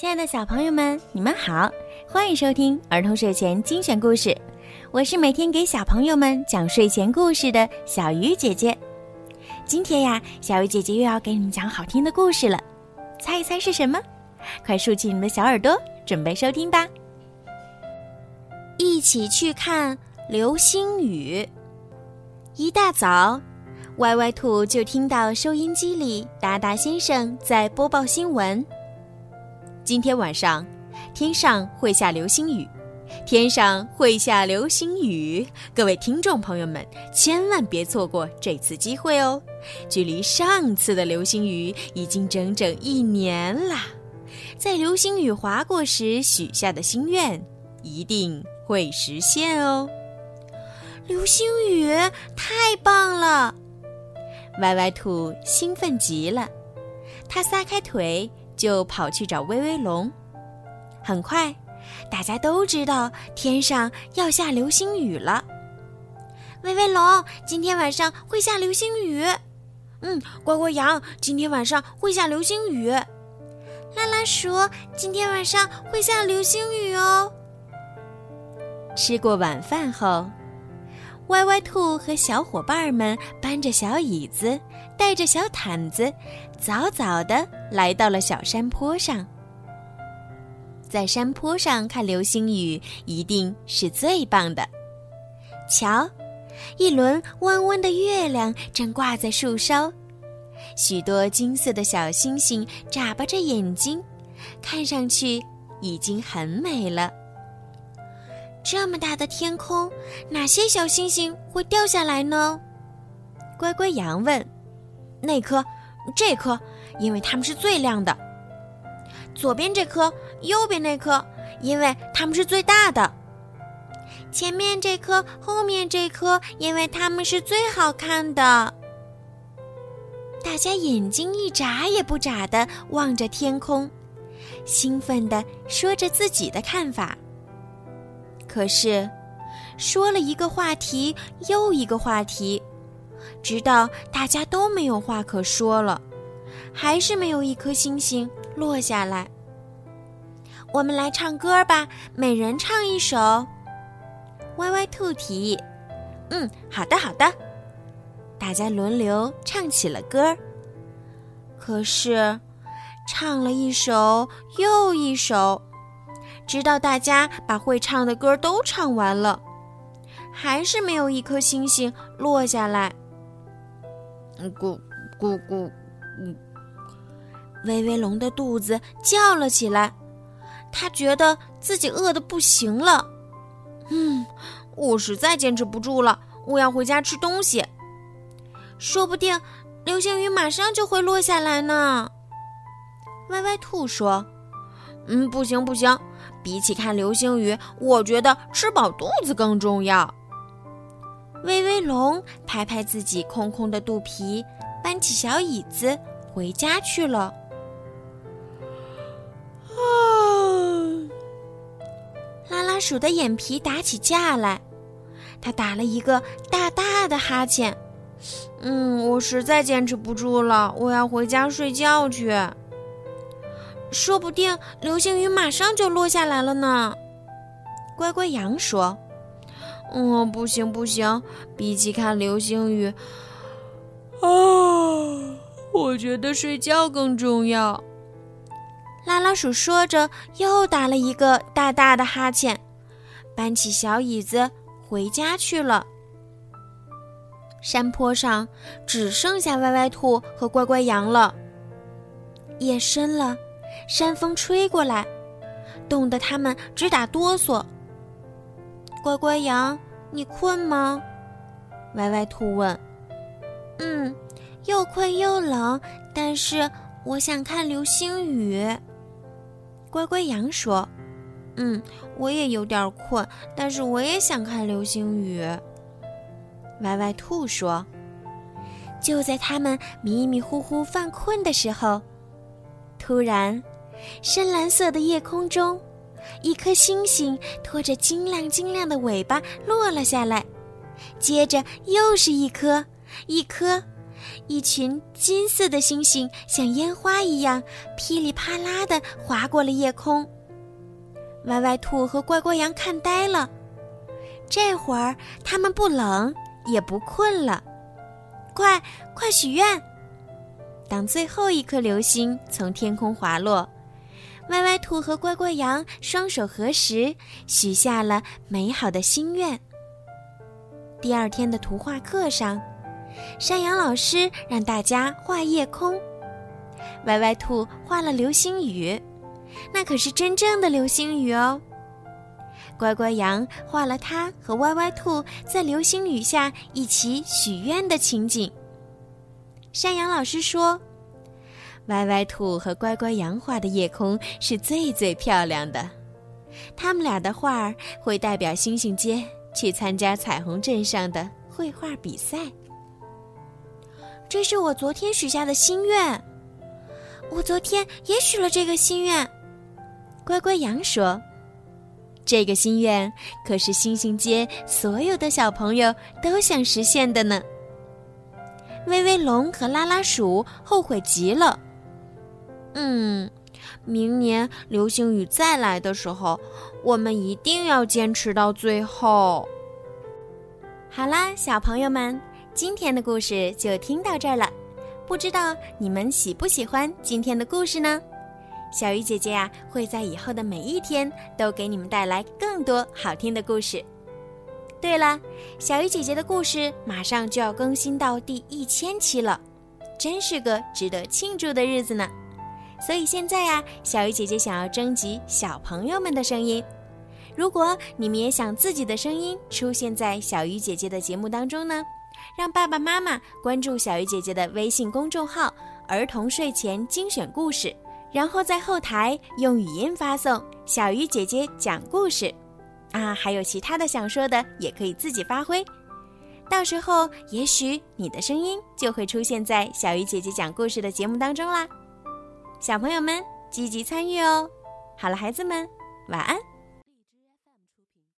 亲爱的小朋友们，你们好，欢迎收听儿童睡前精选故事。我是每天给小朋友们讲睡前故事的小鱼姐姐。今天呀，小鱼姐姐又要给你们讲好听的故事了，猜一猜是什么？快竖起你们的小耳朵，准备收听吧。一起去看流星雨。一大早，歪歪兔就听到收音机里达达先生在播报新闻。今天晚上，天上会下流星雨，天上会下流星雨。各位听众朋友们，千万别错过这次机会哦！距离上次的流星雨已经整整一年啦，在流星雨划过时许下的心愿，一定会实现哦！流星雨太棒了，歪歪兔兴奋极了，它撒开腿。就跑去找威威龙。很快，大家都知道天上要下流星雨了。威威龙，今天晚上会下流星雨。嗯，乖乖羊，今天晚上会下流星雨。拉拉鼠，今天晚上会下流星雨哦。吃过晚饭后，歪歪兔和小伙伴们搬着小椅子，带着小毯子。早早的来到了小山坡上，在山坡上看流星雨一定是最棒的。瞧，一轮弯弯的月亮正挂在树梢，许多金色的小星星眨巴着眼睛，看上去已经很美了。这么大的天空，哪些小星星会掉下来呢？乖乖羊问。那颗。这颗，因为它们是最亮的；左边这颗，右边那颗，因为它们是最大的；前面这颗，后面这颗，因为它们是最好看的。大家眼睛一眨也不眨的望着天空，兴奋的说着自己的看法。可是，说了一个话题又一个话题。直到大家都没有话可说了，还是没有一颗星星落下来。我们来唱歌吧，每人唱一首。歪歪兔提议：“嗯，好的，好的。”大家轮流唱起了歌。可是，唱了一首又一首，直到大家把会唱的歌都唱完了，还是没有一颗星星落下来。咕咕咕，嗯，威威龙的肚子叫了起来，他觉得自己饿得不行了。嗯，我实在坚持不住了，我要回家吃东西。说不定流星雨马上就会落下来呢。歪歪兔说：“嗯，不行不行，比起看流星雨，我觉得吃饱肚子更重要。”威威龙拍拍自己空空的肚皮，搬起小椅子回家去了。啊！拉拉鼠的眼皮打起架来，他打了一个大大的哈欠。嗯，我实在坚持不住了，我要回家睡觉去。说不定流星雨马上就落下来了呢。乖乖羊说。嗯，不行不行，比起看流星雨，啊，我觉得睡觉更重要。拉拉鼠说着，又打了一个大大的哈欠，搬起小椅子回家去了。山坡上只剩下歪歪兔和乖乖羊了。夜深了，山风吹过来，冻得他们直打哆嗦。乖乖羊，你困吗？歪歪兔问。嗯，又困又冷，但是我想看流星雨。乖乖羊说。嗯，我也有点困，但是我也想看流星雨。歪歪兔说。就在他们迷迷糊糊犯困的时候，突然，深蓝色的夜空中。一颗星星拖着晶亮晶亮的尾巴落了下来，接着又是一颗，一颗，一群金色的星星像烟花一样噼里啪啦的划过了夜空。歪歪兔和乖乖羊看呆了，这会儿他们不冷也不困了。快快许愿！当最后一颗流星从天空滑落，歪歪兔和乖乖羊双手合十，许下了美好的心愿。第二天的图画课上，山羊老师让大家画夜空，歪歪兔画了流星雨，那可是真正的流星雨哦。乖乖羊画了他和歪歪兔在流星雨下一起许愿的情景。山羊老师说：“歪歪兔和乖乖羊画的夜空是最最漂亮的，他们俩的画儿会代表星星街。”去参加彩虹镇上的绘画比赛。这是我昨天许下的心愿，我昨天也许了这个心愿。乖乖羊说：“这个心愿可是星星街所有的小朋友都想实现的呢。”威威龙和拉拉鼠后悔极了。嗯，明年流星雨再来的时候。我们一定要坚持到最后。好啦，小朋友们，今天的故事就听到这儿了。不知道你们喜不喜欢今天的故事呢？小鱼姐姐呀，会在以后的每一天都给你们带来更多好听的故事。对了，小鱼姐姐的故事马上就要更新到第一千期了，真是个值得庆祝的日子呢。所以现在呀，小鱼姐姐想要征集小朋友们的声音。如果你们也想自己的声音出现在小鱼姐姐的节目当中呢，让爸爸妈妈关注小鱼姐姐的微信公众号“儿童睡前精选故事”，然后在后台用语音发送“小鱼姐姐讲故事”，啊，还有其他的想说的也可以自己发挥。到时候也许你的声音就会出现在小鱼姐姐讲故事的节目当中啦。小朋友们积极参与哦！好了，孩子们，晚安。